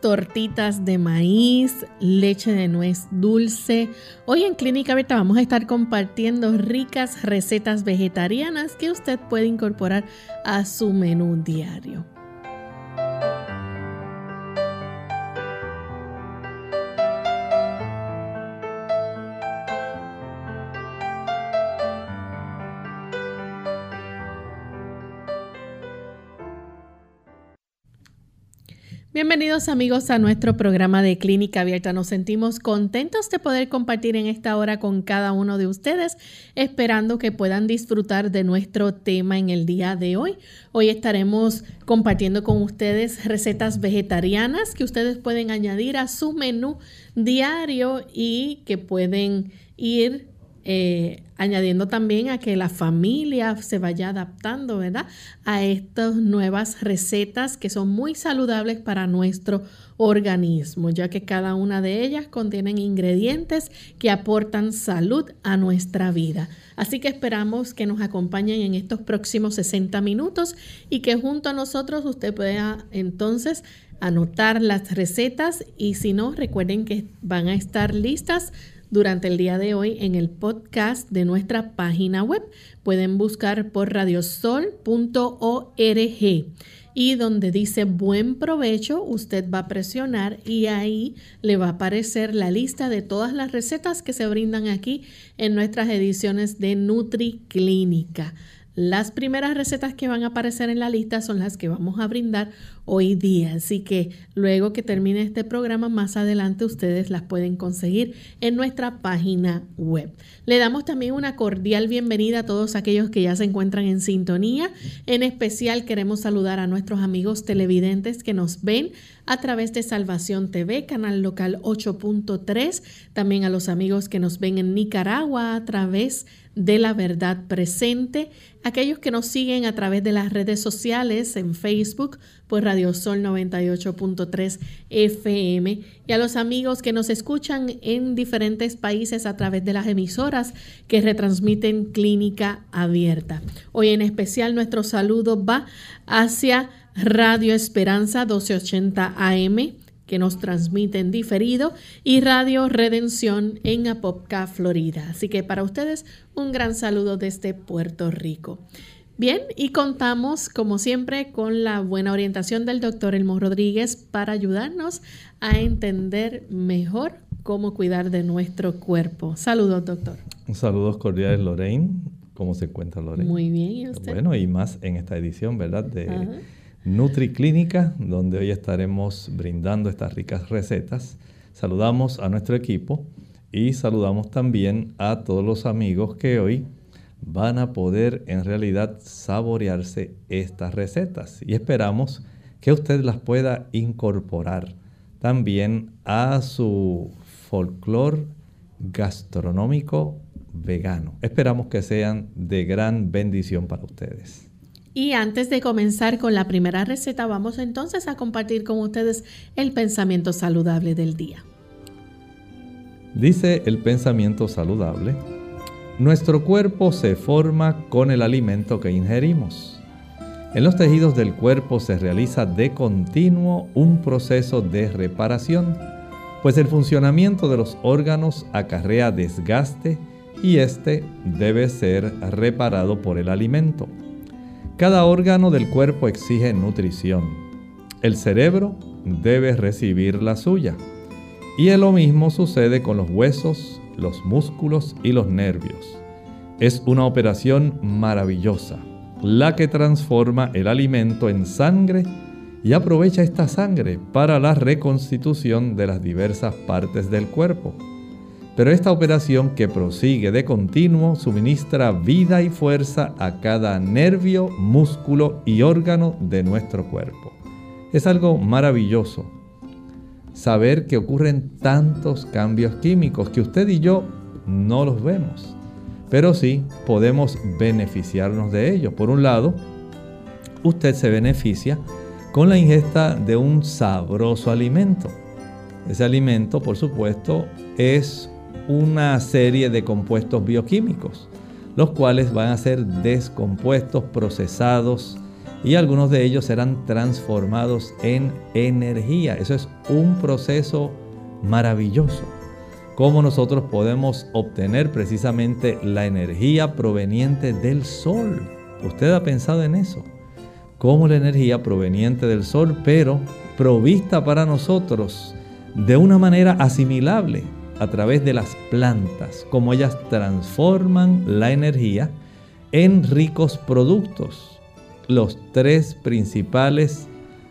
Tortitas de maíz, leche de nuez dulce. Hoy en Clínica Abierta vamos a estar compartiendo ricas recetas vegetarianas que usted puede incorporar a su menú diario. Bienvenidos amigos a nuestro programa de Clínica Abierta. Nos sentimos contentos de poder compartir en esta hora con cada uno de ustedes, esperando que puedan disfrutar de nuestro tema en el día de hoy. Hoy estaremos compartiendo con ustedes recetas vegetarianas que ustedes pueden añadir a su menú diario y que pueden ir eh, añadiendo también a que la familia se vaya adaptando, ¿verdad? A estas nuevas recetas que son muy saludables para nuestro organismo, ya que cada una de ellas contienen ingredientes que aportan salud a nuestra vida. Así que esperamos que nos acompañen en estos próximos 60 minutos y que junto a nosotros usted pueda entonces anotar las recetas y si no, recuerden que van a estar listas durante el día de hoy en el podcast de nuestra página web. Pueden buscar por radiosol.org y donde dice buen provecho, usted va a presionar y ahí le va a aparecer la lista de todas las recetas que se brindan aquí en nuestras ediciones de Nutri Clínica. Las primeras recetas que van a aparecer en la lista son las que vamos a brindar hoy día, así que luego que termine este programa más adelante ustedes las pueden conseguir en nuestra página web. Le damos también una cordial bienvenida a todos aquellos que ya se encuentran en sintonía. En especial queremos saludar a nuestros amigos televidentes que nos ven a través de Salvación TV, canal local 8.3, también a los amigos que nos ven en Nicaragua a través de la verdad presente, aquellos que nos siguen a través de las redes sociales en Facebook por Radio Sol 98.3 FM y a los amigos que nos escuchan en diferentes países a través de las emisoras que retransmiten Clínica Abierta. Hoy en especial nuestro saludo va hacia Radio Esperanza 1280 AM que nos transmiten diferido y Radio Redención en Apopka, Florida. Así que para ustedes un gran saludo desde Puerto Rico. Bien, y contamos como siempre con la buena orientación del doctor Elmo Rodríguez para ayudarnos a entender mejor cómo cuidar de nuestro cuerpo. Saludos, doctor. Saludos cordiales, Lorraine. ¿Cómo se encuentra, Lorraine? Muy bien, ¿y usted? Bueno, y más en esta edición, ¿verdad? De NutriClínica, donde hoy estaremos brindando estas ricas recetas. Saludamos a nuestro equipo y saludamos también a todos los amigos que hoy van a poder en realidad saborearse estas recetas y esperamos que usted las pueda incorporar también a su folclore gastronómico vegano. Esperamos que sean de gran bendición para ustedes. Y antes de comenzar con la primera receta, vamos entonces a compartir con ustedes el pensamiento saludable del día. Dice el pensamiento saludable, nuestro cuerpo se forma con el alimento que ingerimos. En los tejidos del cuerpo se realiza de continuo un proceso de reparación, pues el funcionamiento de los órganos acarrea desgaste y este debe ser reparado por el alimento. Cada órgano del cuerpo exige nutrición. El cerebro debe recibir la suya. Y lo mismo sucede con los huesos, los músculos y los nervios. Es una operación maravillosa, la que transforma el alimento en sangre y aprovecha esta sangre para la reconstitución de las diversas partes del cuerpo. Pero esta operación que prosigue de continuo suministra vida y fuerza a cada nervio, músculo y órgano de nuestro cuerpo. Es algo maravilloso saber que ocurren tantos cambios químicos que usted y yo no los vemos, pero sí podemos beneficiarnos de ellos. Por un lado, usted se beneficia con la ingesta de un sabroso alimento. Ese alimento, por supuesto, es una serie de compuestos bioquímicos, los cuales van a ser descompuestos, procesados y algunos de ellos serán transformados en energía. Eso es un proceso maravilloso. Cómo nosotros podemos obtener precisamente la energía proveniente del sol. ¿Usted ha pensado en eso? Cómo la energía proveniente del sol, pero provista para nosotros de una manera asimilable a través de las plantas, como ellas transforman la energía en ricos productos. Los tres principales,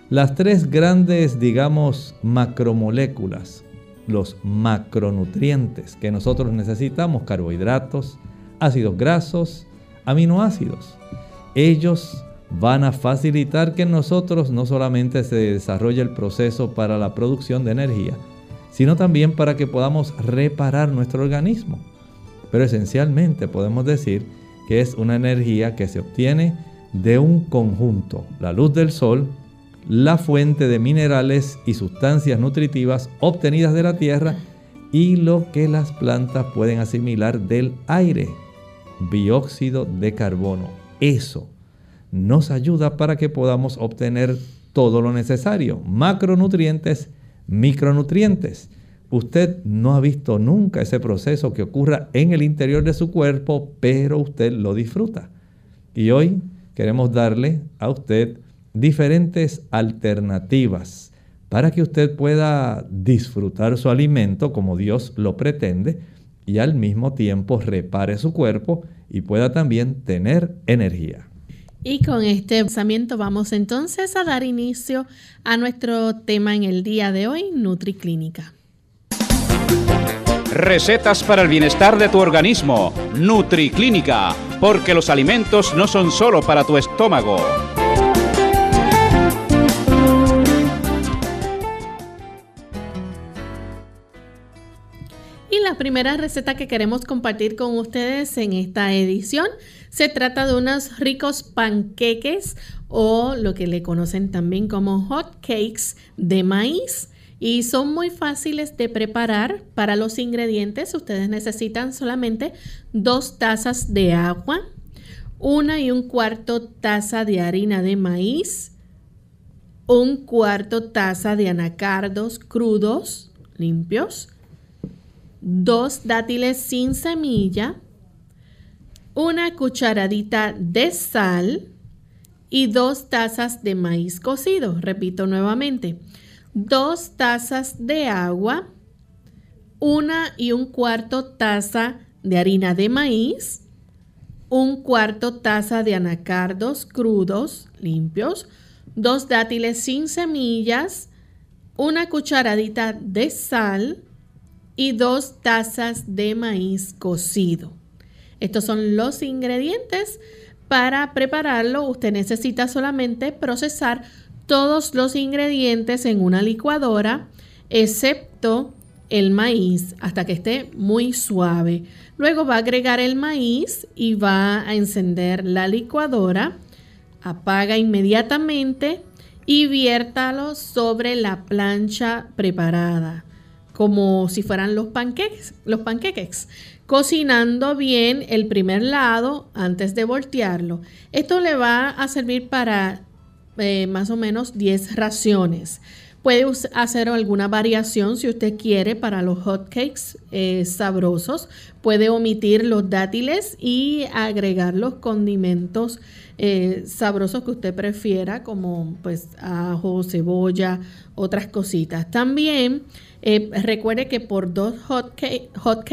las tres grandes, digamos, macromoléculas, los macronutrientes que nosotros necesitamos, carbohidratos, ácidos grasos, aminoácidos. Ellos van a facilitar que en nosotros no solamente se desarrolle el proceso para la producción de energía, sino también para que podamos reparar nuestro organismo. Pero esencialmente podemos decir que es una energía que se obtiene de un conjunto, la luz del sol, la fuente de minerales y sustancias nutritivas obtenidas de la tierra y lo que las plantas pueden asimilar del aire, dióxido de carbono. Eso nos ayuda para que podamos obtener todo lo necesario, macronutrientes micronutrientes. Usted no ha visto nunca ese proceso que ocurra en el interior de su cuerpo, pero usted lo disfruta. Y hoy queremos darle a usted diferentes alternativas para que usted pueda disfrutar su alimento como Dios lo pretende y al mismo tiempo repare su cuerpo y pueda también tener energía. Y con este pensamiento vamos entonces a dar inicio a nuestro tema en el día de hoy, NutriClínica. Recetas para el bienestar de tu organismo, NutriClínica, porque los alimentos no son solo para tu estómago. La primera receta que queremos compartir con ustedes en esta edición se trata de unos ricos panqueques o lo que le conocen también como hot cakes de maíz. Y son muy fáciles de preparar. Para los ingredientes ustedes necesitan solamente dos tazas de agua, una y un cuarto taza de harina de maíz, un cuarto taza de anacardos crudos, limpios, dos dátiles sin semilla, una cucharadita de sal y dos tazas de maíz cocido. Repito nuevamente, dos tazas de agua, una y un cuarto taza de harina de maíz, un cuarto taza de anacardos crudos, limpios, dos dátiles sin semillas, una cucharadita de sal, y dos tazas de maíz cocido. Estos son los ingredientes. Para prepararlo, usted necesita solamente procesar todos los ingredientes en una licuadora, excepto el maíz, hasta que esté muy suave. Luego va a agregar el maíz y va a encender la licuadora. Apaga inmediatamente y viértalo sobre la plancha preparada, como si fueran los panqueques, los panqueques, cocinando bien el primer lado antes de voltearlo. Esto le va a servir para eh, más o menos 10 raciones. Puede hacer alguna variación si usted quiere para los hotcakes eh, sabrosos. Puede omitir los dátiles y agregar los condimentos eh, sabrosos que usted prefiera, como pues ajo, cebolla, otras cositas. También eh, recuerde que por dos hotcakes hot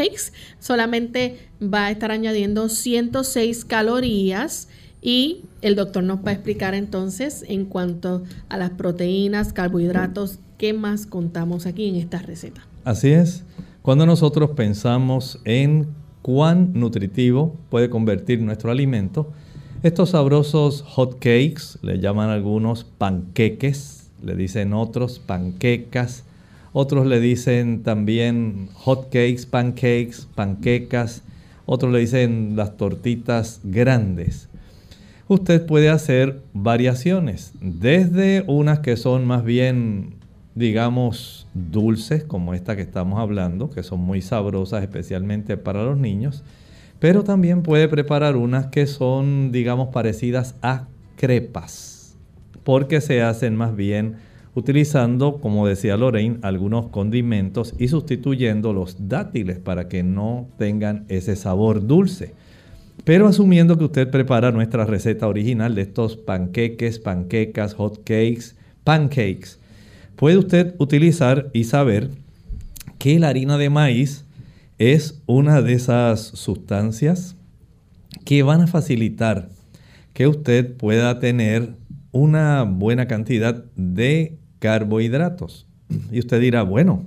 solamente va a estar añadiendo 106 calorías y el doctor nos va a explicar entonces en cuanto a las proteínas, carbohidratos, qué más contamos aquí en esta receta. Así es. Cuando nosotros pensamos en cuán nutritivo puede convertir nuestro alimento, estos sabrosos hot cakes, le llaman algunos panqueques, le dicen otros panquecas, otros le dicen también hot cakes, pancakes, panquecas, otros le dicen las tortitas grandes. Usted puede hacer variaciones, desde unas que son más bien, digamos, dulces, como esta que estamos hablando, que son muy sabrosas especialmente para los niños, pero también puede preparar unas que son, digamos, parecidas a crepas, porque se hacen más bien utilizando, como decía Lorraine, algunos condimentos y sustituyendo los dátiles para que no tengan ese sabor dulce. Pero asumiendo que usted prepara nuestra receta original de estos panqueques, panquecas, hot cakes, pancakes, puede usted utilizar y saber que la harina de maíz es una de esas sustancias que van a facilitar que usted pueda tener una buena cantidad de carbohidratos. Y usted dirá, bueno,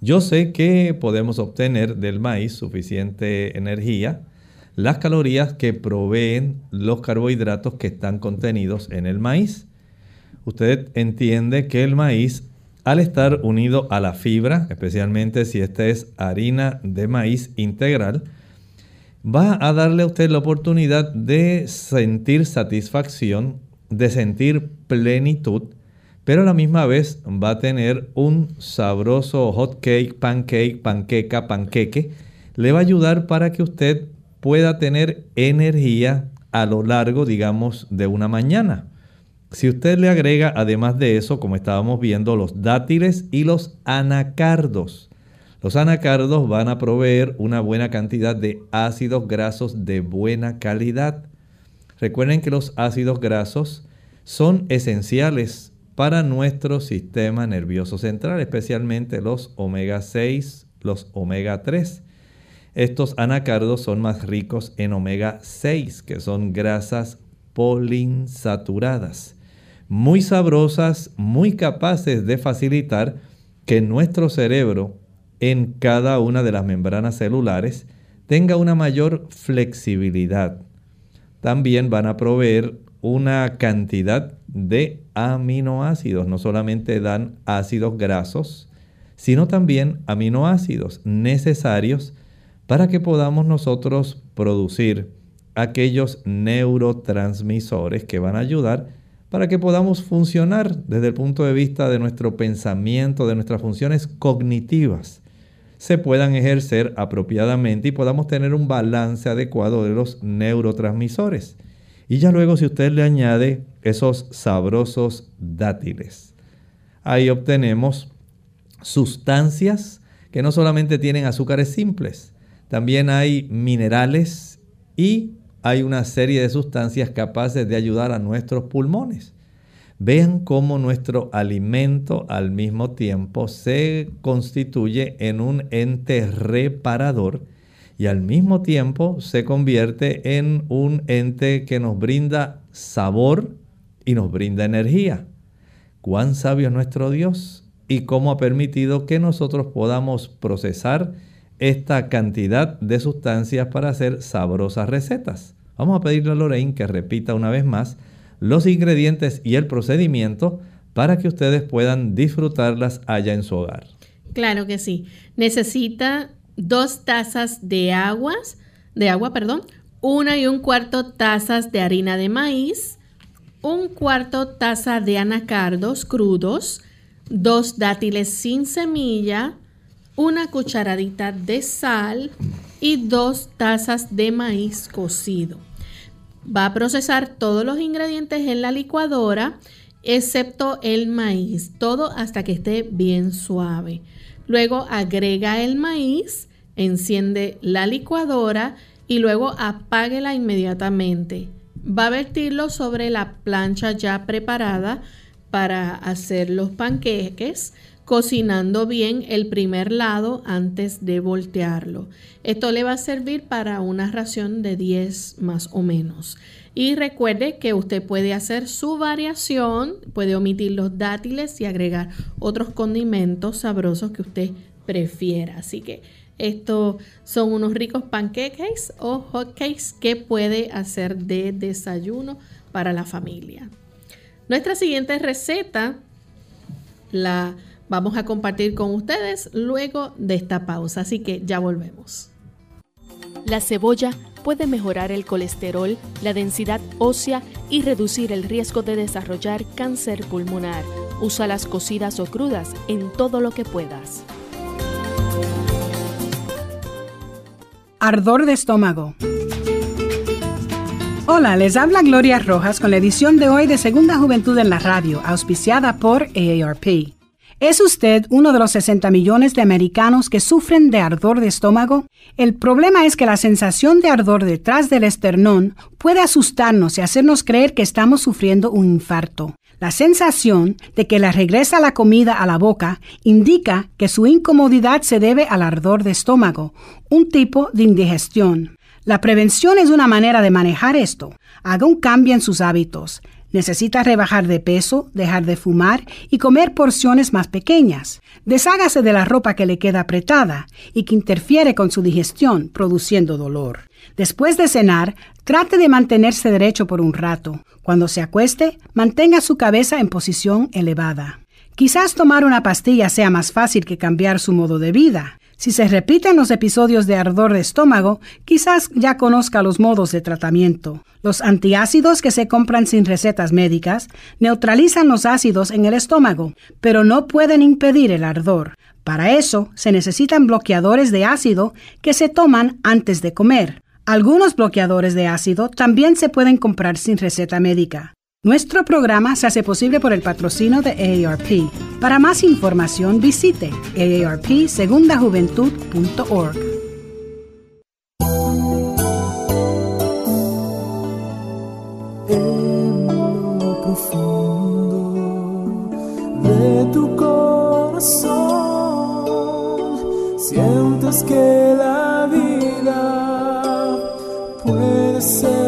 yo sé que podemos obtener del maíz suficiente energía las calorías que proveen los carbohidratos que están contenidos en el maíz. Usted entiende que el maíz, al estar unido a la fibra, especialmente si esta es harina de maíz integral, va a darle a usted la oportunidad de sentir satisfacción, de sentir plenitud, pero a la misma vez va a tener un sabroso hot cake, pancake, panqueca, panqueque. Le va a ayudar para que usted pueda tener energía a lo largo, digamos, de una mañana. Si usted le agrega, además de eso, como estábamos viendo, los dátiles y los anacardos. Los anacardos van a proveer una buena cantidad de ácidos grasos de buena calidad. Recuerden que los ácidos grasos son esenciales para nuestro sistema nervioso central, especialmente los omega 6, los omega 3. Estos anacardos son más ricos en omega 6, que son grasas polinsaturadas, muy sabrosas, muy capaces de facilitar que nuestro cerebro en cada una de las membranas celulares tenga una mayor flexibilidad. También van a proveer una cantidad de aminoácidos, no solamente dan ácidos grasos, sino también aminoácidos necesarios para que podamos nosotros producir aquellos neurotransmisores que van a ayudar para que podamos funcionar desde el punto de vista de nuestro pensamiento, de nuestras funciones cognitivas, se puedan ejercer apropiadamente y podamos tener un balance adecuado de los neurotransmisores. Y ya luego si usted le añade esos sabrosos dátiles, ahí obtenemos sustancias que no solamente tienen azúcares simples, también hay minerales y hay una serie de sustancias capaces de ayudar a nuestros pulmones. Vean cómo nuestro alimento al mismo tiempo se constituye en un ente reparador y al mismo tiempo se convierte en un ente que nos brinda sabor y nos brinda energía. Cuán sabio es nuestro Dios y cómo ha permitido que nosotros podamos procesar esta cantidad de sustancias para hacer sabrosas recetas. Vamos a pedirle a Lorraine que repita una vez más los ingredientes y el procedimiento para que ustedes puedan disfrutarlas allá en su hogar. Claro que sí. Necesita dos tazas de aguas, de agua, perdón, una y un cuarto tazas de harina de maíz, un cuarto taza de anacardos crudos, dos dátiles sin semilla, una cucharadita de sal y dos tazas de maíz cocido. Va a procesar todos los ingredientes en la licuadora, excepto el maíz, todo hasta que esté bien suave. Luego agrega el maíz, enciende la licuadora y luego apáguela inmediatamente. Va a vertirlo sobre la plancha ya preparada para hacer los panqueques, cocinando bien el primer lado antes de voltearlo. Esto le va a servir para una ración de 10 más o menos. Y recuerde que usted puede hacer su variación, puede omitir los dátiles y agregar otros condimentos sabrosos que usted prefiera. Así que estos son unos ricos panqueques o hotcakes que puede hacer de desayuno para la familia. Nuestra siguiente receta la vamos a compartir con ustedes luego de esta pausa, así que ya volvemos. La cebolla puede mejorar el colesterol, la densidad ósea y reducir el riesgo de desarrollar cáncer pulmonar. Usa las cocidas o crudas en todo lo que puedas. Ardor de estómago. Hola, les habla Gloria Rojas con la edición de hoy de Segunda Juventud en la Radio, auspiciada por AARP. ¿Es usted uno de los 60 millones de americanos que sufren de ardor de estómago? El problema es que la sensación de ardor detrás del esternón puede asustarnos y hacernos creer que estamos sufriendo un infarto. La sensación de que le regresa la comida a la boca indica que su incomodidad se debe al ardor de estómago, un tipo de indigestión. La prevención es una manera de manejar esto. Haga un cambio en sus hábitos. Necesita rebajar de peso, dejar de fumar y comer porciones más pequeñas. Deshágase de la ropa que le queda apretada y que interfiere con su digestión, produciendo dolor. Después de cenar, trate de mantenerse derecho por un rato. Cuando se acueste, mantenga su cabeza en posición elevada. Quizás tomar una pastilla sea más fácil que cambiar su modo de vida. Si se repiten los episodios de ardor de estómago, quizás ya conozca los modos de tratamiento. Los antiácidos que se compran sin recetas médicas neutralizan los ácidos en el estómago, pero no pueden impedir el ardor. Para eso se necesitan bloqueadores de ácido que se toman antes de comer. Algunos bloqueadores de ácido también se pueden comprar sin receta médica. Nuestro programa se hace posible por el patrocino de AARP. Para más información visite aarpsegundajuventud.org. Profundo de tu corazón sientes que la puede ser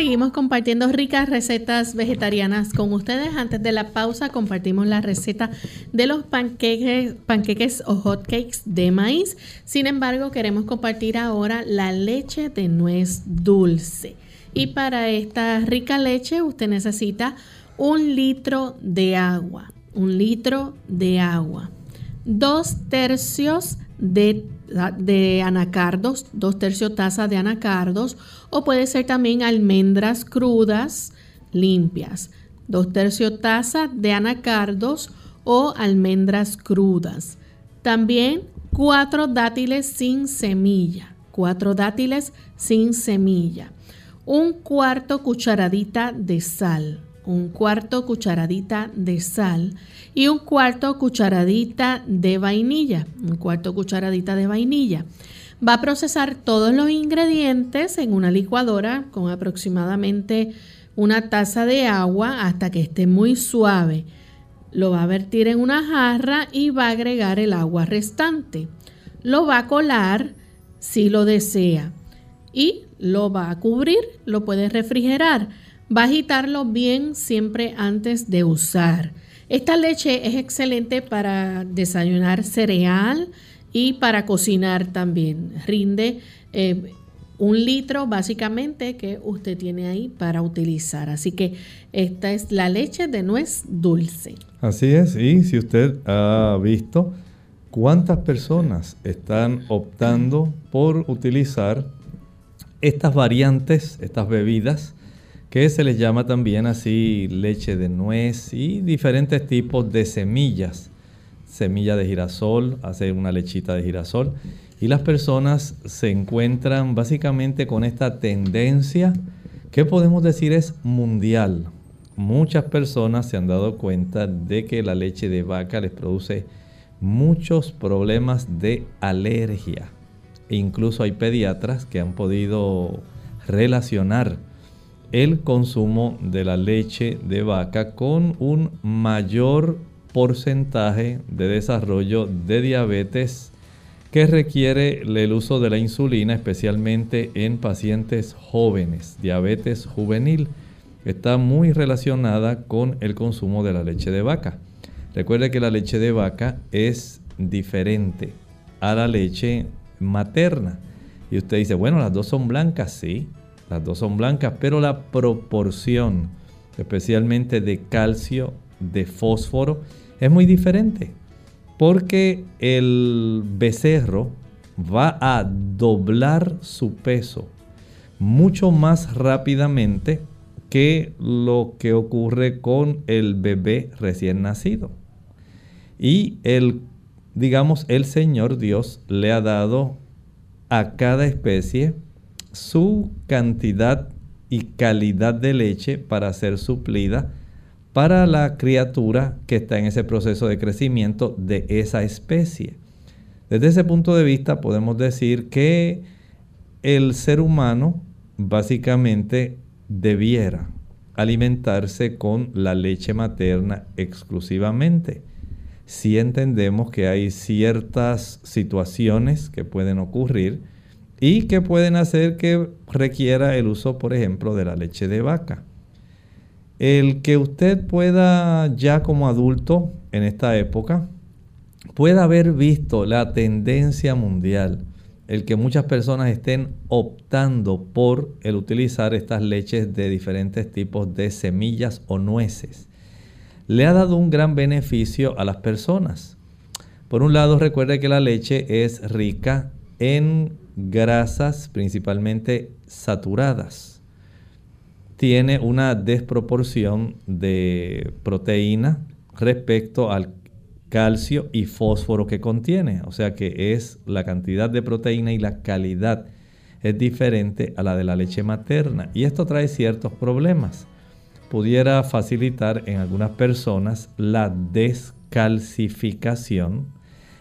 seguimos compartiendo ricas recetas vegetarianas con ustedes. Antes de la pausa compartimos la receta de los panqueques, panqueques o hotcakes de maíz. Sin embargo, queremos compartir ahora la leche de nuez dulce. Y para esta rica leche usted necesita un litro de agua, un litro de agua, dos tercios de, de anacardos, dos tercios taza de anacardos, o puede ser también almendras crudas limpias, dos tercios taza de anacardos o almendras crudas. También cuatro dátiles sin semilla, cuatro dátiles sin semilla. Un cuarto cucharadita de sal, un cuarto cucharadita de sal y un cuarto cucharadita de vainilla, un cuarto cucharadita de vainilla. Va a procesar todos los ingredientes en una licuadora con aproximadamente una taza de agua hasta que esté muy suave. Lo va a vertir en una jarra y va a agregar el agua restante. Lo va a colar si lo desea y lo va a cubrir, lo puede refrigerar. Va a agitarlo bien siempre antes de usar. Esta leche es excelente para desayunar cereal y para cocinar también. Rinde eh, un litro básicamente que usted tiene ahí para utilizar. Así que esta es la leche de nuez dulce. Así es, y si usted ha visto cuántas personas están optando por utilizar estas variantes, estas bebidas, que se les llama también así leche de nuez y diferentes tipos de semillas. Semilla de girasol, hacer una lechita de girasol. Y las personas se encuentran básicamente con esta tendencia que podemos decir es mundial. Muchas personas se han dado cuenta de que la leche de vaca les produce muchos problemas de alergia. incluso hay pediatras que han podido relacionar el consumo de la leche de vaca con un mayor porcentaje de desarrollo de diabetes que requiere el uso de la insulina, especialmente en pacientes jóvenes. Diabetes juvenil está muy relacionada con el consumo de la leche de vaca. Recuerde que la leche de vaca es diferente a la leche materna. Y usted dice, bueno, las dos son blancas, sí, las dos son blancas, pero la proporción, especialmente de calcio, de fósforo, es muy diferente porque el becerro va a doblar su peso mucho más rápidamente que lo que ocurre con el bebé recién nacido. Y el, digamos, el Señor Dios le ha dado a cada especie su cantidad y calidad de leche para ser suplida para la criatura que está en ese proceso de crecimiento de esa especie. Desde ese punto de vista podemos decir que el ser humano básicamente debiera alimentarse con la leche materna exclusivamente. Si entendemos que hay ciertas situaciones que pueden ocurrir y que pueden hacer que requiera el uso, por ejemplo, de la leche de vaca. El que usted pueda ya como adulto en esta época, pueda haber visto la tendencia mundial, el que muchas personas estén optando por el utilizar estas leches de diferentes tipos de semillas o nueces, le ha dado un gran beneficio a las personas. Por un lado, recuerde que la leche es rica en grasas principalmente saturadas tiene una desproporción de proteína respecto al calcio y fósforo que contiene. O sea que es la cantidad de proteína y la calidad es diferente a la de la leche materna. Y esto trae ciertos problemas. Pudiera facilitar en algunas personas la descalcificación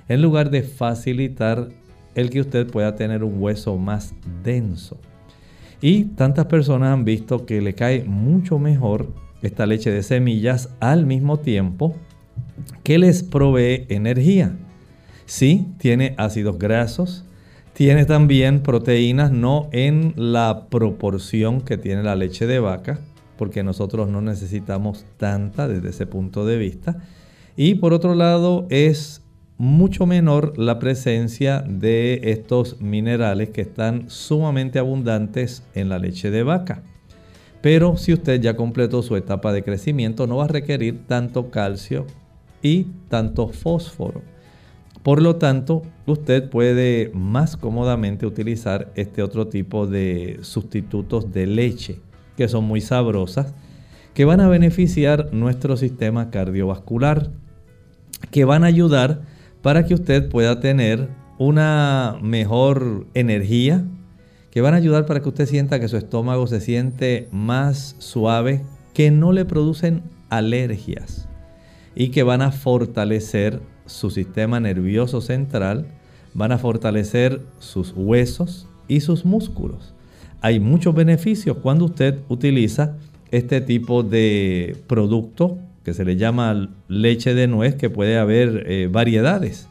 en lugar de facilitar el que usted pueda tener un hueso más denso. Y tantas personas han visto que le cae mucho mejor esta leche de semillas al mismo tiempo que les provee energía. Sí, tiene ácidos grasos, tiene también proteínas, no en la proporción que tiene la leche de vaca, porque nosotros no necesitamos tanta desde ese punto de vista. Y por otro lado es mucho menor la presencia de estos minerales que están sumamente abundantes en la leche de vaca. Pero si usted ya completó su etapa de crecimiento, no va a requerir tanto calcio y tanto fósforo. Por lo tanto, usted puede más cómodamente utilizar este otro tipo de sustitutos de leche, que son muy sabrosas, que van a beneficiar nuestro sistema cardiovascular, que van a ayudar para que usted pueda tener una mejor energía, que van a ayudar para que usted sienta que su estómago se siente más suave, que no le producen alergias y que van a fortalecer su sistema nervioso central, van a fortalecer sus huesos y sus músculos. Hay muchos beneficios cuando usted utiliza este tipo de producto que se le llama leche de nuez, que puede haber eh, variedades.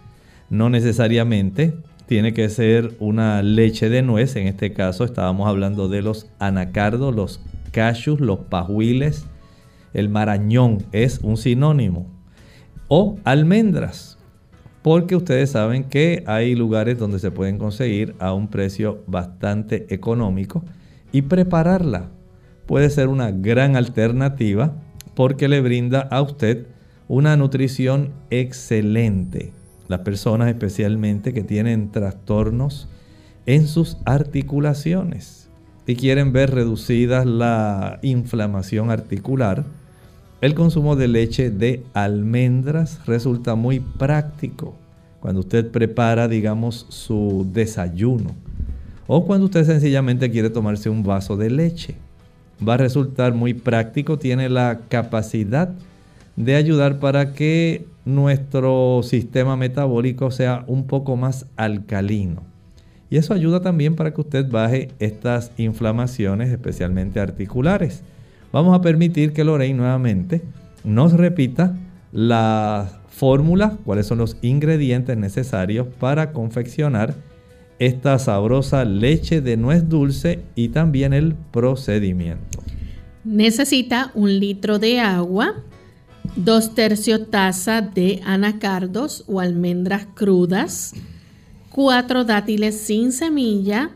No necesariamente tiene que ser una leche de nuez. En este caso estábamos hablando de los anacardos, los cashews, los pajuiles. El marañón es un sinónimo. O almendras. Porque ustedes saben que hay lugares donde se pueden conseguir a un precio bastante económico. Y prepararla puede ser una gran alternativa porque le brinda a usted una nutrición excelente las personas especialmente que tienen trastornos en sus articulaciones y quieren ver reducida la inflamación articular, el consumo de leche de almendras resulta muy práctico cuando usted prepara, digamos, su desayuno o cuando usted sencillamente quiere tomarse un vaso de leche. Va a resultar muy práctico, tiene la capacidad de ayudar para que nuestro sistema metabólico sea un poco más alcalino. Y eso ayuda también para que usted baje estas inflamaciones, especialmente articulares. Vamos a permitir que Lorraine nuevamente nos repita la fórmula, cuáles son los ingredientes necesarios para confeccionar esta sabrosa leche de nuez dulce y también el procedimiento. Necesita un litro de agua, dos tercios taza de anacardos o almendras crudas, cuatro dátiles sin semilla,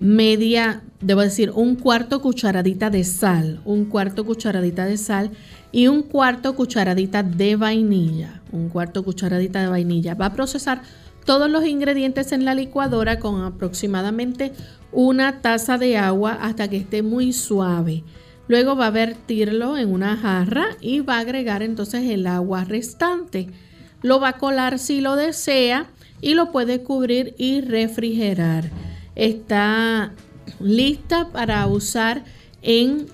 media, debo decir, un cuarto cucharadita de sal, un cuarto cucharadita de sal y un cuarto cucharadita de vainilla, un cuarto cucharadita de vainilla. Va a procesar todos los ingredientes en la licuadora con aproximadamente una taza de agua hasta que esté muy suave. Luego va a vertirlo en una jarra y va a agregar entonces el agua restante. Lo va a colar si lo desea y lo puede cubrir y refrigerar. Está lista para usar en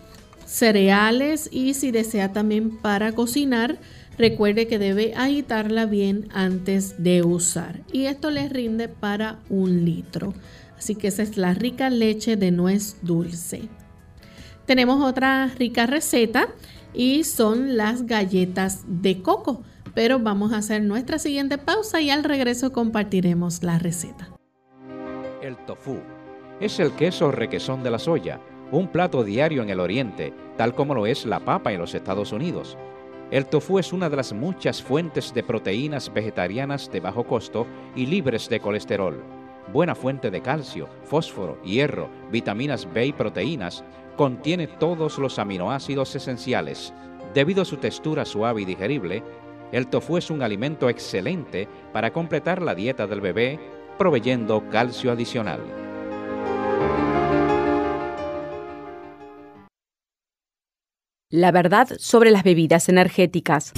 cereales y si desea también para cocinar. Recuerde que debe agitarla bien antes de usar. Y esto le rinde para un litro. Así que esa es la rica leche de nuez dulce. Tenemos otra rica receta y son las galletas de coco. Pero vamos a hacer nuestra siguiente pausa y al regreso compartiremos la receta. El tofu es el queso requesón de la soya, un plato diario en el oriente, tal como lo es la papa en los Estados Unidos. El tofu es una de las muchas fuentes de proteínas vegetarianas de bajo costo y libres de colesterol. Buena fuente de calcio, fósforo, hierro, vitaminas B y proteínas, contiene todos los aminoácidos esenciales. Debido a su textura suave y digerible, el tofu es un alimento excelente para completar la dieta del bebé, proveyendo calcio adicional. La verdad sobre las bebidas energéticas.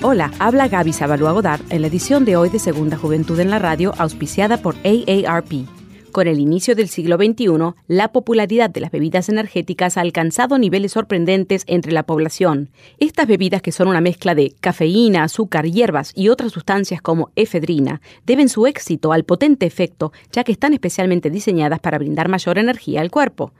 Hola, habla Gaby Sabalua Godard en la edición de hoy de Segunda Juventud en la Radio, auspiciada por AARP. Con el inicio del siglo XXI, la popularidad de las bebidas energéticas ha alcanzado niveles sorprendentes entre la población. Estas bebidas, que son una mezcla de cafeína, azúcar, hierbas y otras sustancias como efedrina, deben su éxito al potente efecto, ya que están especialmente diseñadas para brindar mayor energía al cuerpo.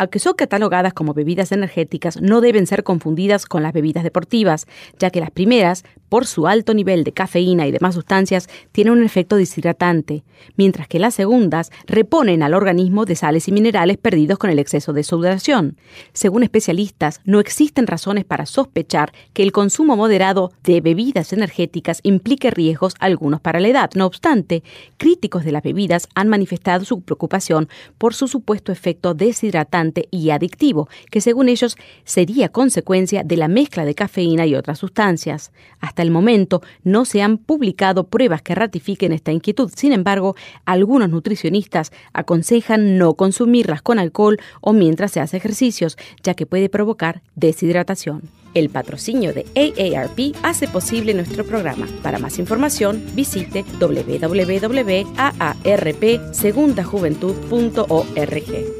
Aunque son catalogadas como bebidas energéticas, no deben ser confundidas con las bebidas deportivas, ya que las primeras, por su alto nivel de cafeína y demás sustancias, tienen un efecto deshidratante, mientras que las segundas reponen al organismo de sales y minerales perdidos con el exceso de sudoración. Según especialistas, no existen razones para sospechar que el consumo moderado de bebidas energéticas implique riesgos algunos para la edad. No obstante, críticos de las bebidas han manifestado su preocupación por su supuesto efecto deshidratante y adictivo, que según ellos sería consecuencia de la mezcla de cafeína y otras sustancias. Hasta el momento no se han publicado pruebas que ratifiquen esta inquietud. Sin embargo, algunos nutricionistas aconsejan no consumirlas con alcohol o mientras se hace ejercicios, ya que puede provocar deshidratación. El patrocinio de AARP hace posible nuestro programa. Para más información, visite www.aarpsegundajuventud.org.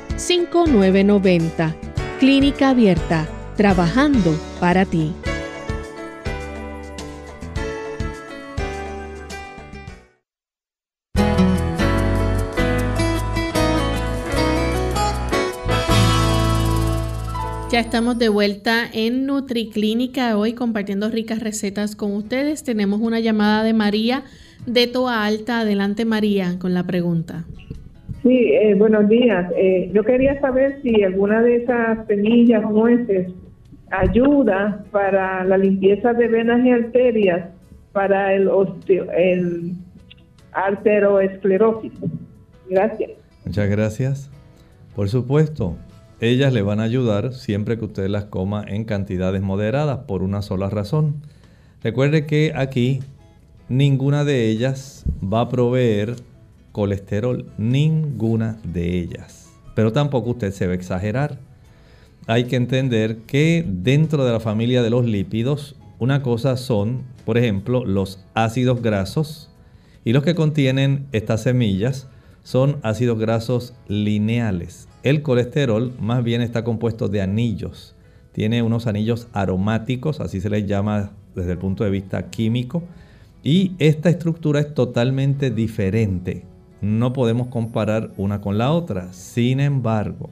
787-282-5990. Clínica Abierta, trabajando para ti. Ya estamos de vuelta en NutriClínica hoy compartiendo ricas recetas con ustedes. Tenemos una llamada de María de Toa Alta. Adelante María con la pregunta. Sí, eh, buenos días. Eh, yo quería saber si alguna de esas semillas nueces ayuda para la limpieza de venas y arterias para el, osteo, el arteroesclerosis. Gracias. Muchas gracias. Por supuesto, ellas le van a ayudar siempre que usted las coma en cantidades moderadas por una sola razón. Recuerde que aquí ninguna de ellas va a proveer colesterol, ninguna de ellas. Pero tampoco usted se va a exagerar. Hay que entender que dentro de la familia de los lípidos, una cosa son, por ejemplo, los ácidos grasos y los que contienen estas semillas son ácidos grasos lineales. El colesterol más bien está compuesto de anillos. Tiene unos anillos aromáticos, así se les llama desde el punto de vista químico. Y esta estructura es totalmente diferente. No podemos comparar una con la otra. Sin embargo,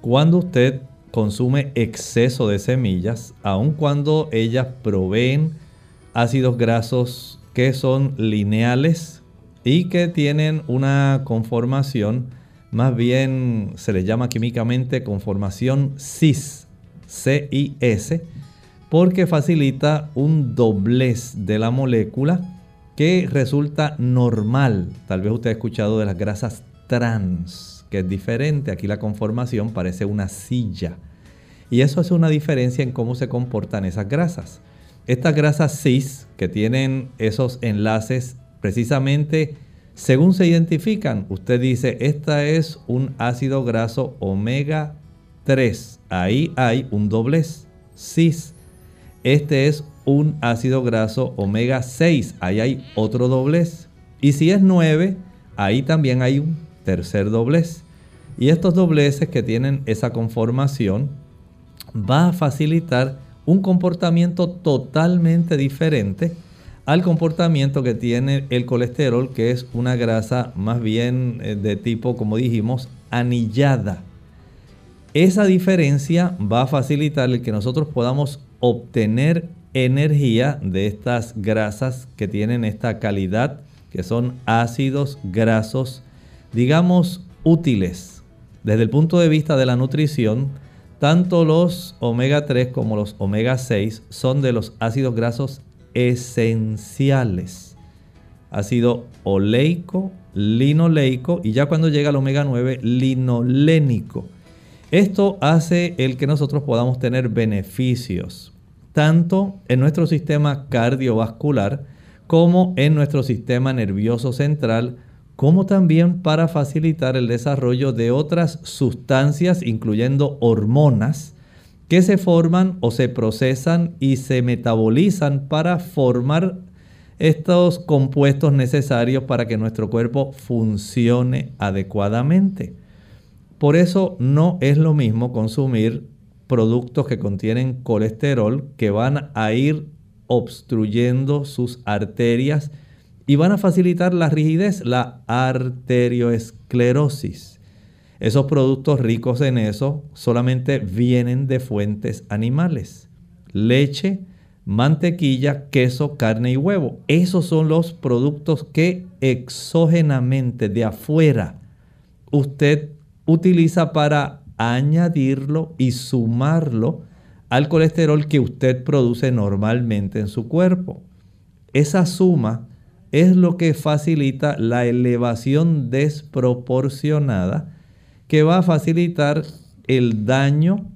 cuando usted consume exceso de semillas, aun cuando ellas proveen ácidos grasos que son lineales y que tienen una conformación más bien se le llama químicamente conformación cis, C-I-S, porque facilita un doblez de la molécula que resulta normal. Tal vez usted ha escuchado de las grasas trans, que es diferente. Aquí la conformación parece una silla. Y eso hace una diferencia en cómo se comportan esas grasas. Estas grasas cis, que tienen esos enlaces precisamente según se identifican, usted dice, esta es un ácido graso omega 3. Ahí hay un doblez, cis. Este es un ácido graso omega 6. Ahí hay otro doblez. Y si es 9, ahí también hay un tercer doblez. Y estos dobleces que tienen esa conformación va a facilitar un comportamiento totalmente diferente al comportamiento que tiene el colesterol, que es una grasa más bien eh, de tipo, como dijimos, anillada. Esa diferencia va a facilitar el que nosotros podamos obtener energía de estas grasas que tienen esta calidad, que son ácidos grasos, digamos, útiles. Desde el punto de vista de la nutrición, tanto los omega 3 como los omega 6 son de los ácidos grasos esenciales. Ácido oleico, linoleico y ya cuando llega al omega 9, linolénico. Esto hace el que nosotros podamos tener beneficios tanto en nuestro sistema cardiovascular como en nuestro sistema nervioso central, como también para facilitar el desarrollo de otras sustancias, incluyendo hormonas, que se forman o se procesan y se metabolizan para formar estos compuestos necesarios para que nuestro cuerpo funcione adecuadamente. Por eso no es lo mismo consumir productos que contienen colesterol que van a ir obstruyendo sus arterias y van a facilitar la rigidez, la arterioesclerosis. Esos productos ricos en eso solamente vienen de fuentes animales. Leche, mantequilla, queso, carne y huevo. Esos son los productos que exógenamente de afuera usted utiliza para añadirlo y sumarlo al colesterol que usted produce normalmente en su cuerpo. Esa suma es lo que facilita la elevación desproporcionada que va a facilitar el daño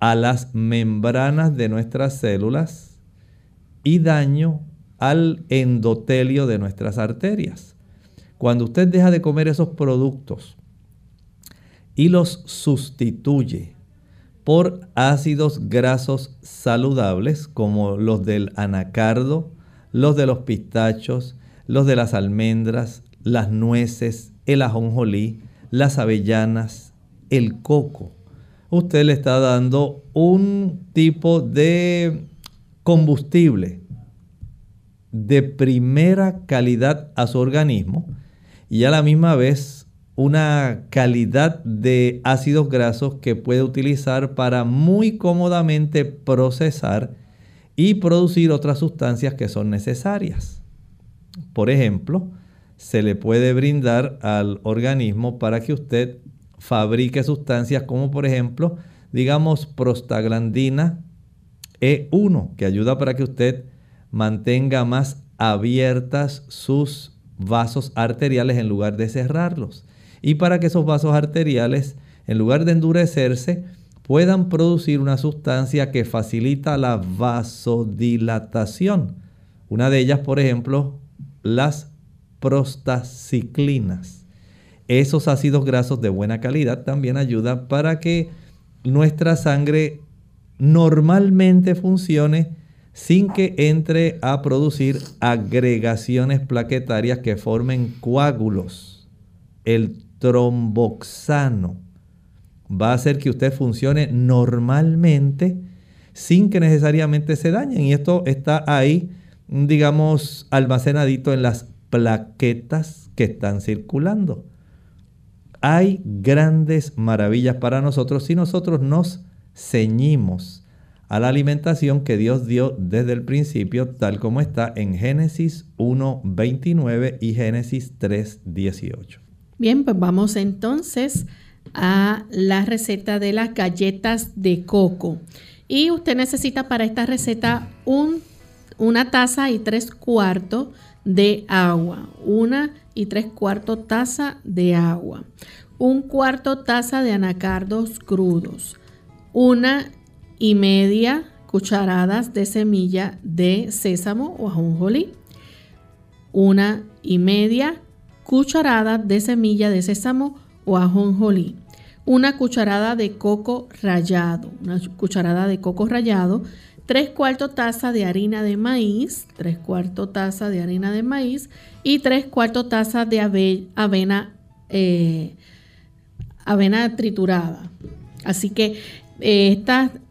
a las membranas de nuestras células y daño al endotelio de nuestras arterias. Cuando usted deja de comer esos productos y los sustituye por ácidos grasos saludables como los del anacardo, los de los pistachos, los de las almendras, las nueces, el ajonjolí, las avellanas, el coco. Usted le está dando un tipo de combustible de primera calidad a su organismo y a la misma vez una calidad de ácidos grasos que puede utilizar para muy cómodamente procesar y producir otras sustancias que son necesarias. Por ejemplo, se le puede brindar al organismo para que usted fabrique sustancias como por ejemplo, digamos, prostaglandina E1, que ayuda para que usted mantenga más abiertas sus vasos arteriales en lugar de cerrarlos. Y para que esos vasos arteriales, en lugar de endurecerse, puedan producir una sustancia que facilita la vasodilatación. Una de ellas, por ejemplo, las prostaciclinas. Esos ácidos grasos de buena calidad también ayudan para que nuestra sangre normalmente funcione sin que entre a producir agregaciones plaquetarias que formen coágulos. El tromboxano va a hacer que usted funcione normalmente sin que necesariamente se dañen. Y esto está ahí, digamos, almacenadito en las plaquetas que están circulando. Hay grandes maravillas para nosotros si nosotros nos ceñimos a la alimentación que Dios dio desde el principio, tal como está en Génesis 1.29 y Génesis 3.18. Bien, pues vamos entonces a la receta de las galletas de coco. Y usted necesita para esta receta un, una taza y tres cuartos de agua. Una y tres cuartos taza de agua. Un cuarto taza de anacardos crudos. Una y media cucharadas de semilla de sésamo o ajonjolí. Una y media cucharada de semilla de sésamo o ajonjolí una cucharada de coco rallado, una cucharada de coco rallado, tres cuartos taza de harina de maíz, tres cuartos taza de harina de maíz y tres cuartos taza de avena, eh, avena triturada. Así que eh,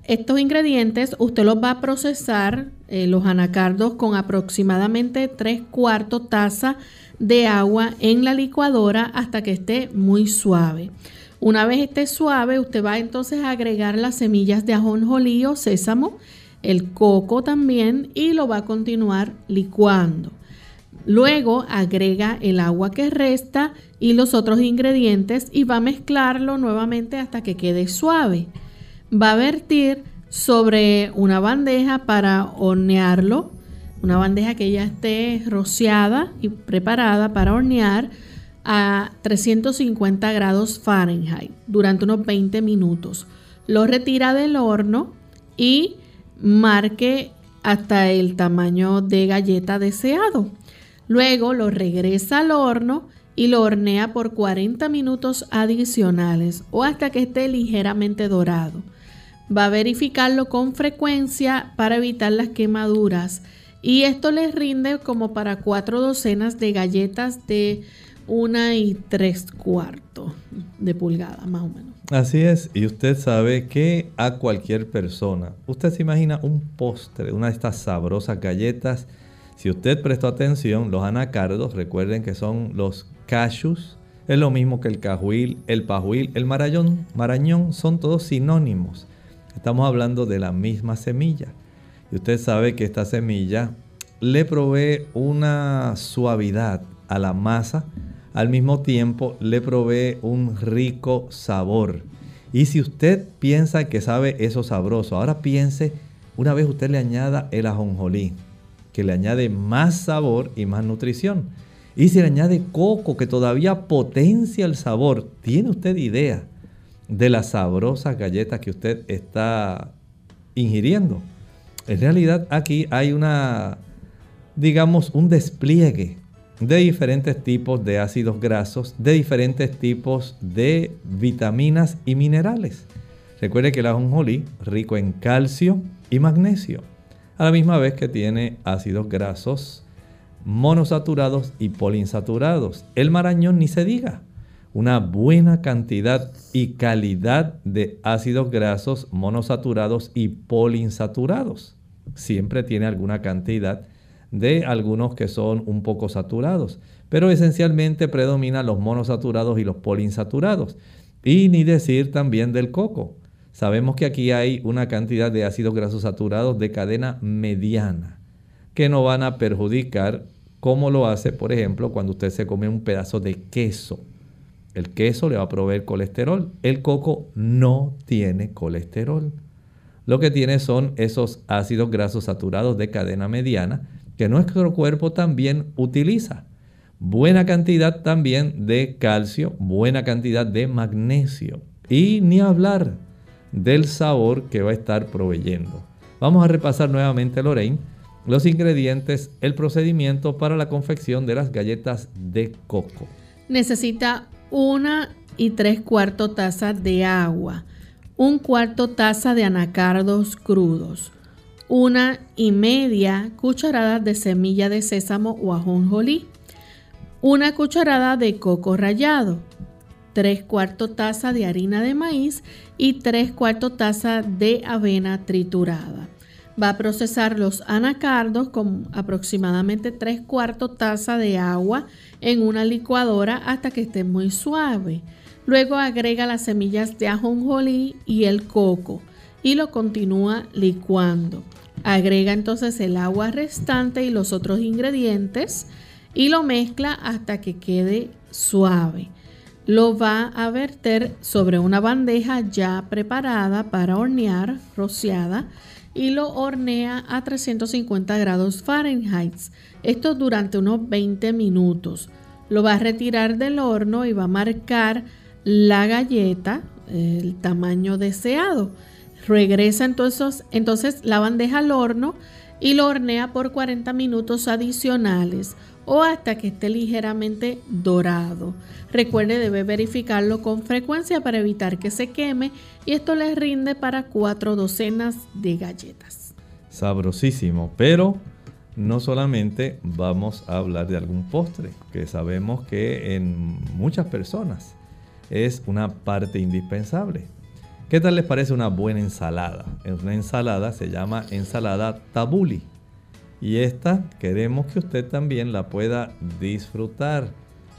estos ingredientes usted los va a procesar, eh, los anacardos, con aproximadamente tres cuartos taza de agua en la licuadora hasta que esté muy suave. Una vez esté suave, usted va entonces a agregar las semillas de ajonjolí o sésamo, el coco también y lo va a continuar licuando. Luego agrega el agua que resta y los otros ingredientes y va a mezclarlo nuevamente hasta que quede suave. Va a vertir sobre una bandeja para hornearlo, una bandeja que ya esté rociada y preparada para hornear a 350 grados Fahrenheit durante unos 20 minutos. Lo retira del horno y marque hasta el tamaño de galleta deseado. Luego lo regresa al horno y lo hornea por 40 minutos adicionales o hasta que esté ligeramente dorado. Va a verificarlo con frecuencia para evitar las quemaduras y esto les rinde como para cuatro docenas de galletas de una y tres cuartos de pulgada, más o menos. Así es, y usted sabe que a cualquier persona, usted se imagina un postre, una de estas sabrosas galletas. Si usted prestó atención, los anacardos, recuerden que son los cashews, es lo mismo que el cajuil, el pajuil, el marañón, marañón, son todos sinónimos. Estamos hablando de la misma semilla. Y usted sabe que esta semilla le provee una suavidad a la masa, al mismo tiempo le provee un rico sabor. Y si usted piensa que sabe eso sabroso, ahora piense, una vez usted le añada el ajonjolí, que le añade más sabor y más nutrición. Y si le añade coco, que todavía potencia el sabor, ¿tiene usted idea de las sabrosas galletas que usted está ingiriendo? En realidad aquí hay una, digamos, un despliegue de diferentes tipos de ácidos grasos, de diferentes tipos de vitaminas y minerales. Recuerde que el ajonjolí rico en calcio y magnesio, a la misma vez que tiene ácidos grasos monosaturados y poliinsaturados. El marañón ni se diga. Una buena cantidad y calidad de ácidos grasos monosaturados y poliinsaturados siempre tiene alguna cantidad de algunos que son un poco saturados, pero esencialmente predominan los monosaturados y los poliinsaturados. Y ni decir también del coco. Sabemos que aquí hay una cantidad de ácidos grasos saturados de cadena mediana que no van a perjudicar como lo hace, por ejemplo, cuando usted se come un pedazo de queso. El queso le va a proveer colesterol. El coco no tiene colesterol lo que tiene son esos ácidos grasos saturados de cadena mediana que nuestro cuerpo también utiliza. Buena cantidad también de calcio, buena cantidad de magnesio y ni hablar del sabor que va a estar proveyendo. Vamos a repasar nuevamente, Lorraine, los ingredientes, el procedimiento para la confección de las galletas de coco. Necesita una y tres cuartos tazas de agua un cuarto taza de anacardos crudos, una y media cucharada de semilla de sésamo o ajonjolí, una cucharada de coco rallado, tres cuartos taza de harina de maíz y tres cuartos taza de avena triturada. Va a procesar los anacardos con aproximadamente tres cuartos taza de agua en una licuadora hasta que esté muy suave. Luego agrega las semillas de ajonjolí y el coco y lo continúa licuando. Agrega entonces el agua restante y los otros ingredientes y lo mezcla hasta que quede suave. Lo va a verter sobre una bandeja ya preparada para hornear, rociada, y lo hornea a 350 grados Fahrenheit. Esto durante unos 20 minutos. Lo va a retirar del horno y va a marcar la galleta, el tamaño deseado. Regresa entonces, entonces la bandeja al horno y lo hornea por 40 minutos adicionales o hasta que esté ligeramente dorado. Recuerde, debe verificarlo con frecuencia para evitar que se queme y esto les rinde para cuatro docenas de galletas. Sabrosísimo, pero no solamente vamos a hablar de algún postre, que sabemos que en muchas personas es una parte indispensable. ¿Qué tal les parece una buena ensalada? Una ensalada se llama ensalada tabuli. Y esta queremos que usted también la pueda disfrutar.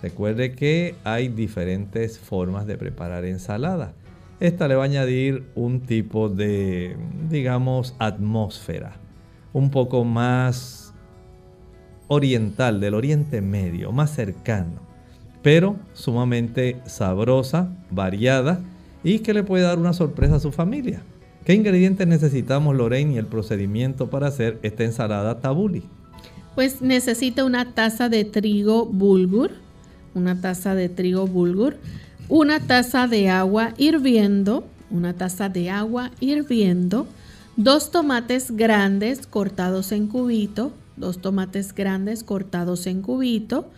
Recuerde que hay diferentes formas de preparar ensalada. Esta le va a añadir un tipo de, digamos, atmósfera. Un poco más oriental, del Oriente Medio, más cercano pero sumamente sabrosa, variada y que le puede dar una sorpresa a su familia. ¿Qué ingredientes necesitamos, Lorraine, y el procedimiento para hacer esta ensalada tabuli? Pues necesita una taza de trigo bulgur, una taza de trigo bulgur, una taza de agua hirviendo, una taza de agua hirviendo, dos tomates grandes cortados en cubito, dos tomates grandes cortados en cubito,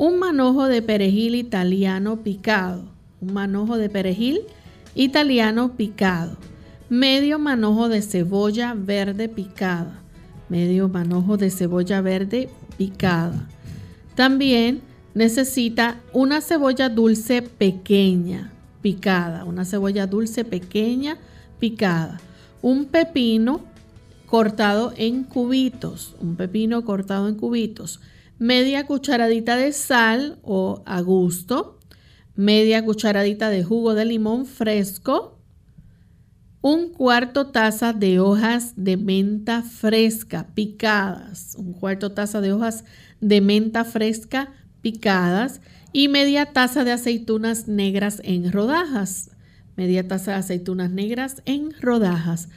un manojo de perejil italiano picado, un manojo de perejil italiano picado, medio manojo de cebolla verde picada, medio manojo de cebolla verde picada. También necesita una cebolla dulce pequeña picada, una cebolla dulce pequeña picada, un pepino cortado en cubitos, un pepino cortado en cubitos, media cucharadita de sal o a gusto, media cucharadita de jugo de limón fresco, un cuarto taza de hojas de menta fresca picadas, un cuarto taza de hojas de menta fresca picadas y media taza de aceitunas negras en rodajas. Media taza de aceitunas negras en rodajas.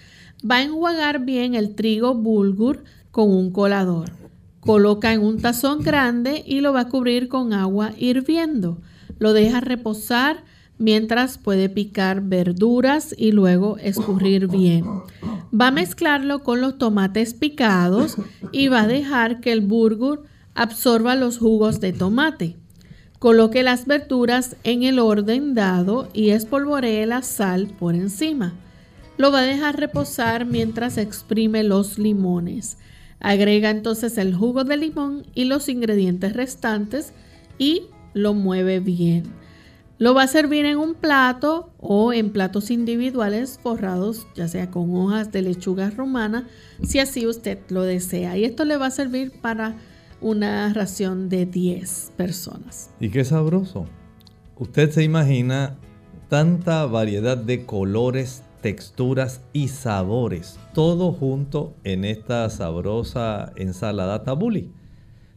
Va a enjuagar bien el trigo bulgur con un colador. Coloca en un tazón grande y lo va a cubrir con agua hirviendo. Lo deja reposar mientras puede picar verduras y luego escurrir bien. Va a mezclarlo con los tomates picados y va a dejar que el bulgur absorba los jugos de tomate. Coloque las verduras en el orden dado y espolvoree la sal por encima. Lo va a dejar reposar mientras exprime los limones. Agrega entonces el jugo de limón y los ingredientes restantes y lo mueve bien. Lo va a servir en un plato o en platos individuales forrados, ya sea con hojas de lechuga romana, si así usted lo desea. Y esto le va a servir para una ración de 10 personas. Y qué sabroso. Usted se imagina tanta variedad de colores, texturas y sabores, todo junto en esta sabrosa ensalada tabuli.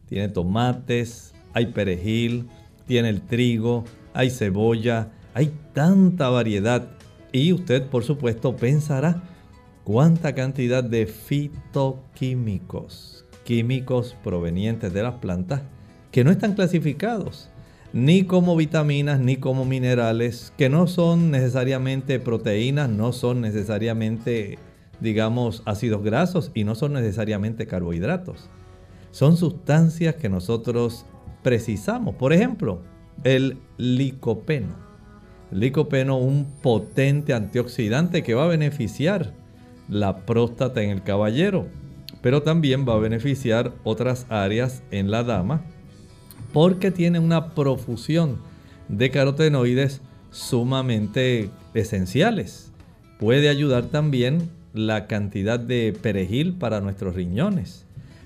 Tiene tomates, hay perejil, tiene el trigo, hay cebolla, hay tanta variedad. Y usted, por supuesto, pensará cuánta cantidad de fitoquímicos químicos provenientes de las plantas que no están clasificados ni como vitaminas ni como minerales, que no son necesariamente proteínas, no son necesariamente, digamos, ácidos grasos y no son necesariamente carbohidratos. Son sustancias que nosotros precisamos. Por ejemplo, el licopeno. El licopeno, un potente antioxidante que va a beneficiar la próstata en el caballero pero también va a beneficiar otras áreas en la dama porque tiene una profusión de carotenoides sumamente esenciales. Puede ayudar también la cantidad de perejil para nuestros riñones.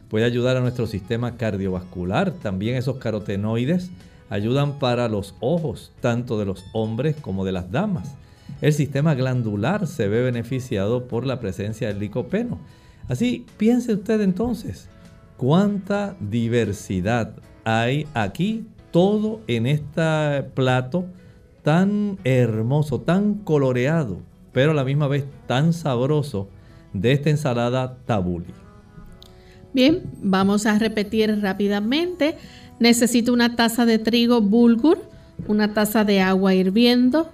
Puede ayudar a nuestro sistema cardiovascular. También esos carotenoides ayudan para los ojos, tanto de los hombres como de las damas. El sistema glandular se ve beneficiado por la presencia del licopeno. Así, piense usted entonces, cuánta diversidad hay aquí, todo en este plato tan hermoso, tan coloreado, pero a la misma vez tan sabroso de esta ensalada tabuli. Bien, vamos a repetir rápidamente. Necesito una taza de trigo bulgur, una taza de agua hirviendo,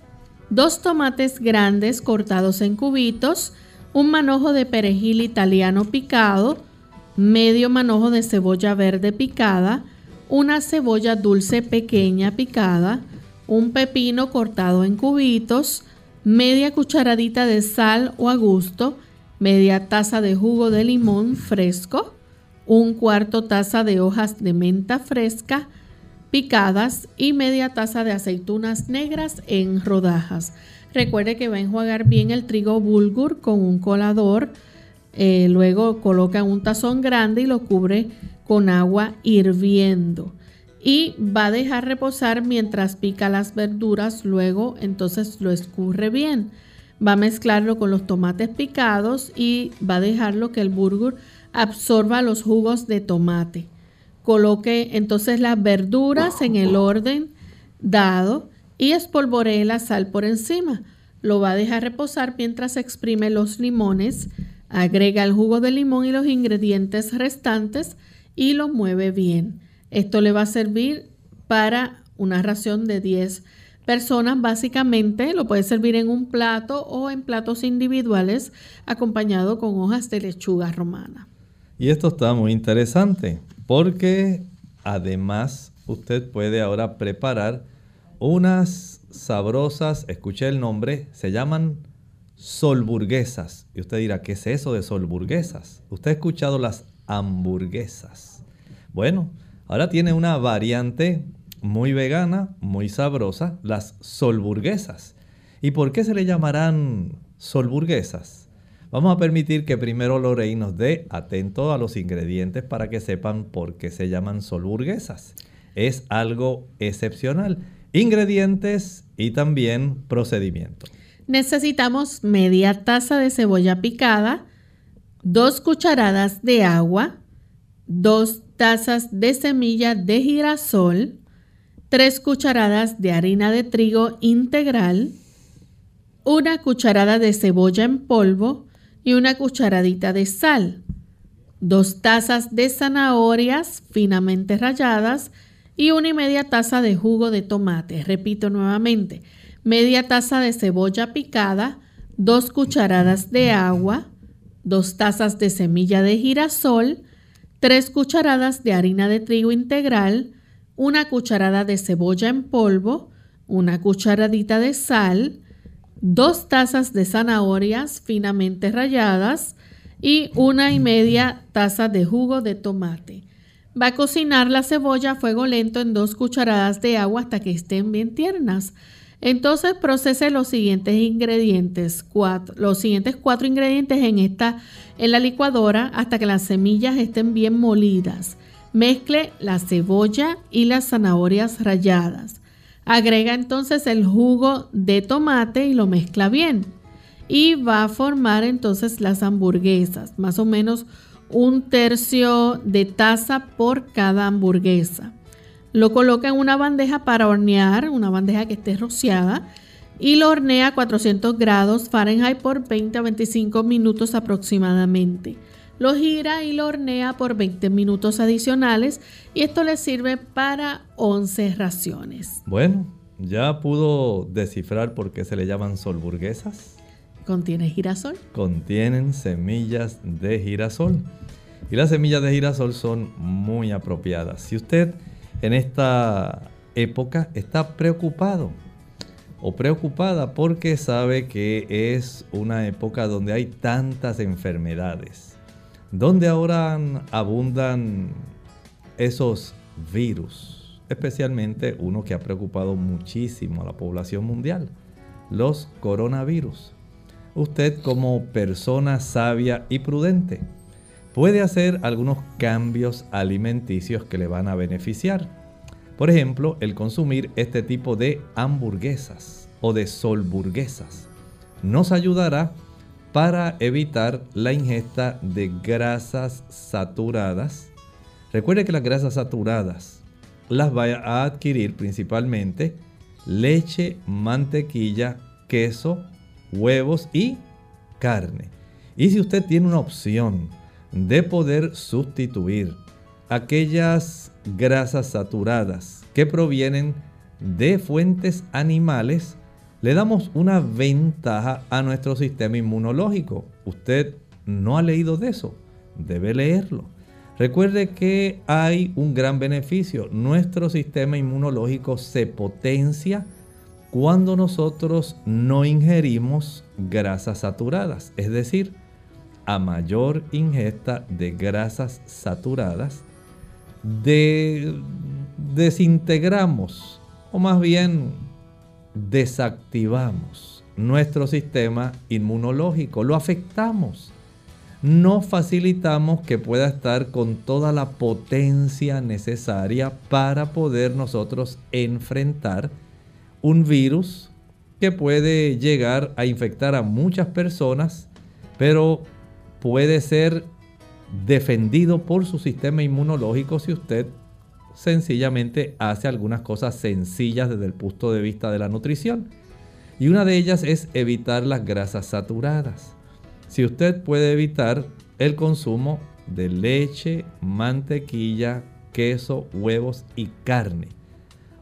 dos tomates grandes cortados en cubitos, un manojo de perejil italiano picado, medio manojo de cebolla verde picada, una cebolla dulce pequeña picada, un pepino cortado en cubitos, media cucharadita de sal o a gusto, media taza de jugo de limón fresco, un cuarto taza de hojas de menta fresca picadas y media taza de aceitunas negras en rodajas. Recuerde que va a enjuagar bien el trigo bulgur con un colador. Eh, luego coloca un tazón grande y lo cubre con agua hirviendo. Y va a dejar reposar mientras pica las verduras. Luego entonces lo escurre bien. Va a mezclarlo con los tomates picados y va a dejarlo que el bulgur absorba los jugos de tomate. Coloque entonces las verduras en el orden dado y espolvoree la sal por encima. Lo va a dejar reposar mientras exprime los limones, agrega el jugo de limón y los ingredientes restantes y lo mueve bien. Esto le va a servir para una ración de 10 personas básicamente. Lo puede servir en un plato o en platos individuales acompañado con hojas de lechuga romana. Y esto está muy interesante porque además usted puede ahora preparar unas sabrosas, escuché el nombre, se llaman solburguesas. Y usted dirá, ¿qué es eso de solburguesas? Usted ha escuchado las hamburguesas. Bueno, ahora tiene una variante muy vegana, muy sabrosa, las solburguesas. ¿Y por qué se le llamarán solburguesas? Vamos a permitir que primero Lorraine nos dé atento a los ingredientes para que sepan por qué se llaman solburguesas. Es algo excepcional. Ingredientes y también procedimiento. Necesitamos media taza de cebolla picada, dos cucharadas de agua, dos tazas de semilla de girasol, tres cucharadas de harina de trigo integral, una cucharada de cebolla en polvo y una cucharadita de sal, dos tazas de zanahorias finamente ralladas y una y media taza de jugo de tomate. Repito nuevamente, media taza de cebolla picada, dos cucharadas de agua, dos tazas de semilla de girasol, tres cucharadas de harina de trigo integral, una cucharada de cebolla en polvo, una cucharadita de sal, dos tazas de zanahorias finamente ralladas y una y media taza de jugo de tomate. Va a cocinar la cebolla a fuego lento en dos cucharadas de agua hasta que estén bien tiernas. Entonces procese los siguientes ingredientes, los siguientes cuatro ingredientes en esta en la licuadora hasta que las semillas estén bien molidas. Mezcle la cebolla y las zanahorias ralladas. Agrega entonces el jugo de tomate y lo mezcla bien. Y va a formar entonces las hamburguesas, más o menos un tercio de taza por cada hamburguesa. Lo coloca en una bandeja para hornear, una bandeja que esté rociada, y lo hornea a 400 grados Fahrenheit por 20 a 25 minutos aproximadamente. Lo gira y lo hornea por 20 minutos adicionales y esto le sirve para 11 raciones. Bueno, ya pudo descifrar por qué se le llaman solburguesas. ¿Contiene girasol? Contienen semillas de girasol. Y las semillas de girasol son muy apropiadas. Si usted en esta época está preocupado o preocupada porque sabe que es una época donde hay tantas enfermedades, donde ahora abundan esos virus, especialmente uno que ha preocupado muchísimo a la población mundial, los coronavirus. Usted como persona sabia y prudente puede hacer algunos cambios alimenticios que le van a beneficiar. Por ejemplo, el consumir este tipo de hamburguesas o de solburguesas nos ayudará para evitar la ingesta de grasas saturadas. Recuerde que las grasas saturadas las va a adquirir principalmente leche, mantequilla, queso, huevos y carne. Y si usted tiene una opción de poder sustituir aquellas grasas saturadas que provienen de fuentes animales, le damos una ventaja a nuestro sistema inmunológico. Usted no ha leído de eso, debe leerlo. Recuerde que hay un gran beneficio. Nuestro sistema inmunológico se potencia cuando nosotros no ingerimos grasas saturadas. Es decir, a mayor ingesta de grasas saturadas, desintegramos o más bien desactivamos nuestro sistema inmunológico, lo afectamos. No facilitamos que pueda estar con toda la potencia necesaria para poder nosotros enfrentar un virus que puede llegar a infectar a muchas personas, pero puede ser defendido por su sistema inmunológico si usted sencillamente hace algunas cosas sencillas desde el punto de vista de la nutrición. Y una de ellas es evitar las grasas saturadas. Si usted puede evitar el consumo de leche, mantequilla, queso, huevos y carne,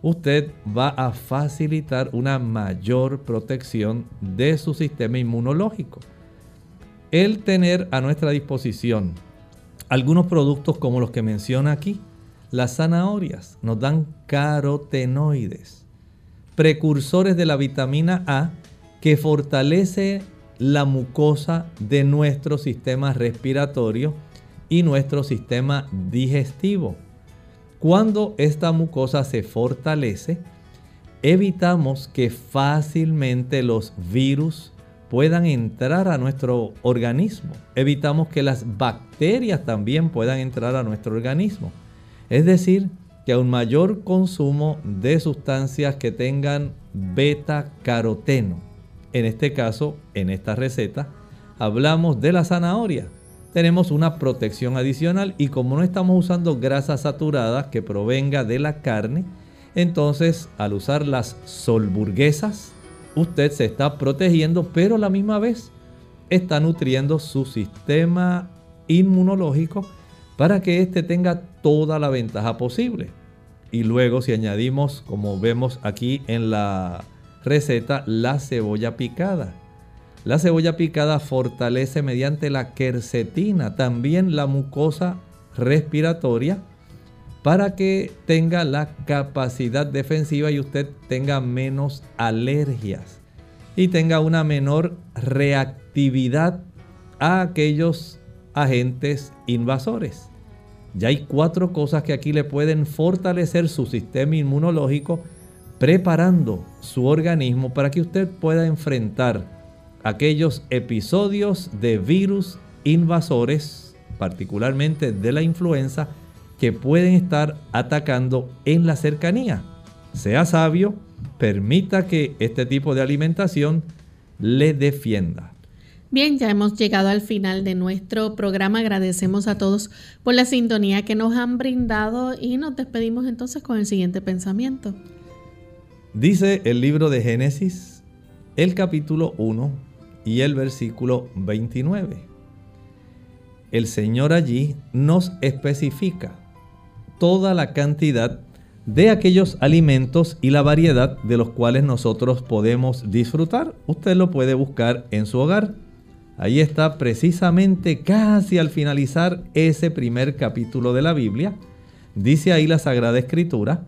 usted va a facilitar una mayor protección de su sistema inmunológico. El tener a nuestra disposición algunos productos como los que menciona aquí, Las zanahorias nos dan carotenoides, precursores de la vitamina A que fortalece la mucosa de nuestro sistema respiratorio y nuestro sistema digestivo. Cuando esta mucosa se fortalece, evitamos que fácilmente los virus puedan entrar a nuestro organismo. Evitamos que las bacterias también puedan entrar a nuestro organismo. Es decir, que a un mayor consumo de sustancias que tengan beta caroteno, en este caso, en esta receta, hablamos de la zanahoria. Tenemos una protección adicional y como no estamos usando grasa saturada que provenga de la carne, entonces al usar las solburguesas, usted se está protegiendo, pero a la misma vez está nutriendo su sistema inmunológico para que éste tenga toda la ventaja posible. Y luego si añadimos, como vemos aquí en la receta, la cebolla picada. La cebolla picada fortalece mediante la quercetina también la mucosa respiratoria para que tenga la capacidad defensiva y usted tenga menos alergias y tenga una menor reactividad a aquellos agentes invasores. Ya hay cuatro cosas que aquí le pueden fortalecer su sistema inmunológico, preparando su organismo para que usted pueda enfrentar aquellos episodios de virus invasores, particularmente de la influenza, que pueden estar atacando en la cercanía. Sea sabio, permita que este tipo de alimentación le defienda. Bien, ya hemos llegado al final de nuestro programa. Agradecemos a todos por la sintonía que nos han brindado y nos despedimos entonces con el siguiente pensamiento. Dice el libro de Génesis, el capítulo 1 y el versículo 29. El Señor allí nos especifica toda la cantidad de aquellos alimentos y la variedad de los cuales nosotros podemos disfrutar. Usted lo puede buscar en su hogar. Ahí está precisamente casi al finalizar ese primer capítulo de la Biblia. Dice ahí la Sagrada Escritura.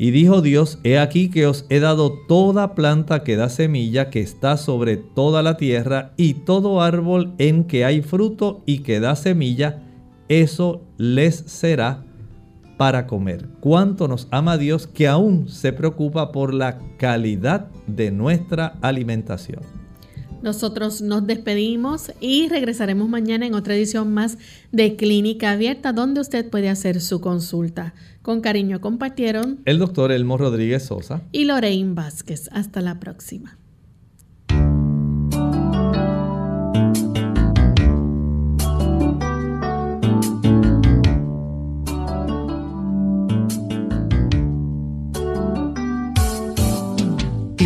Y dijo Dios, he aquí que os he dado toda planta que da semilla que está sobre toda la tierra y todo árbol en que hay fruto y que da semilla, eso les será para comer. Cuánto nos ama Dios que aún se preocupa por la calidad de nuestra alimentación. Nosotros nos despedimos y regresaremos mañana en otra edición más de Clínica Abierta donde usted puede hacer su consulta. Con cariño compartieron el doctor Elmo Rodríguez Sosa y Lorraine Vázquez. Hasta la próxima.